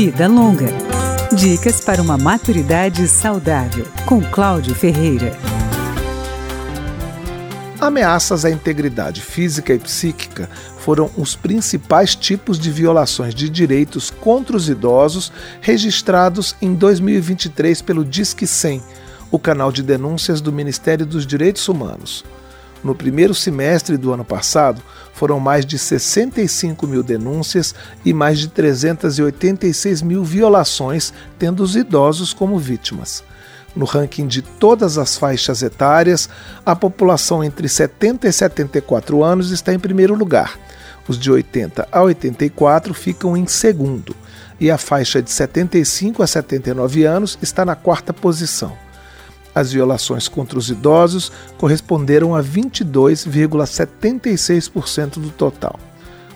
Vida Longa. Dicas para uma maturidade saudável, com Cláudio Ferreira. Ameaças à integridade física e psíquica foram os principais tipos de violações de direitos contra os idosos registrados em 2023 pelo Disque 100, o canal de denúncias do Ministério dos Direitos Humanos. No primeiro semestre do ano passado, foram mais de 65 mil denúncias e mais de 386 mil violações, tendo os idosos como vítimas. No ranking de todas as faixas etárias, a população entre 70 e 74 anos está em primeiro lugar. Os de 80 a 84 ficam em segundo. E a faixa de 75 a 79 anos está na quarta posição. As violações contra os idosos corresponderam a 22,76% do total.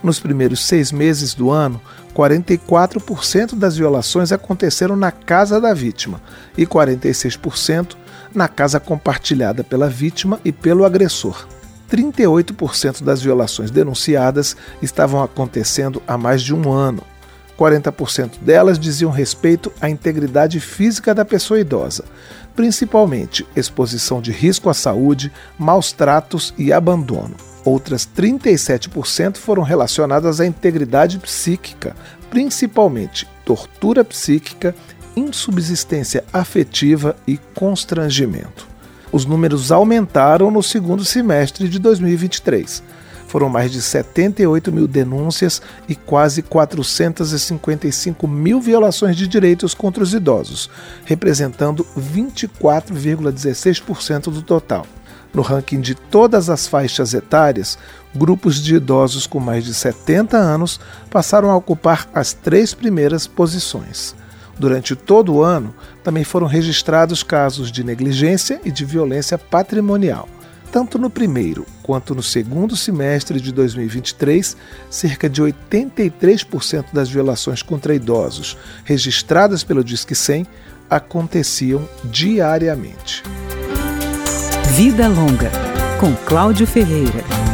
Nos primeiros seis meses do ano, 44% das violações aconteceram na casa da vítima e 46% na casa compartilhada pela vítima e pelo agressor. 38% das violações denunciadas estavam acontecendo há mais de um ano. 40% delas diziam respeito à integridade física da pessoa idosa, principalmente exposição de risco à saúde, maus tratos e abandono. Outras 37% foram relacionadas à integridade psíquica, principalmente tortura psíquica, insubsistência afetiva e constrangimento. Os números aumentaram no segundo semestre de 2023 foram mais de 78 mil denúncias e quase 455 mil violações de direitos contra os idosos, representando 24,16% do total. No ranking de todas as faixas etárias, grupos de idosos com mais de 70 anos passaram a ocupar as três primeiras posições. Durante todo o ano, também foram registrados casos de negligência e de violência patrimonial. Tanto no primeiro quanto no segundo semestre de 2023, cerca de 83% das violações contra idosos registradas pelo Disque 100 aconteciam diariamente. Vida Longa, com Cláudio Ferreira.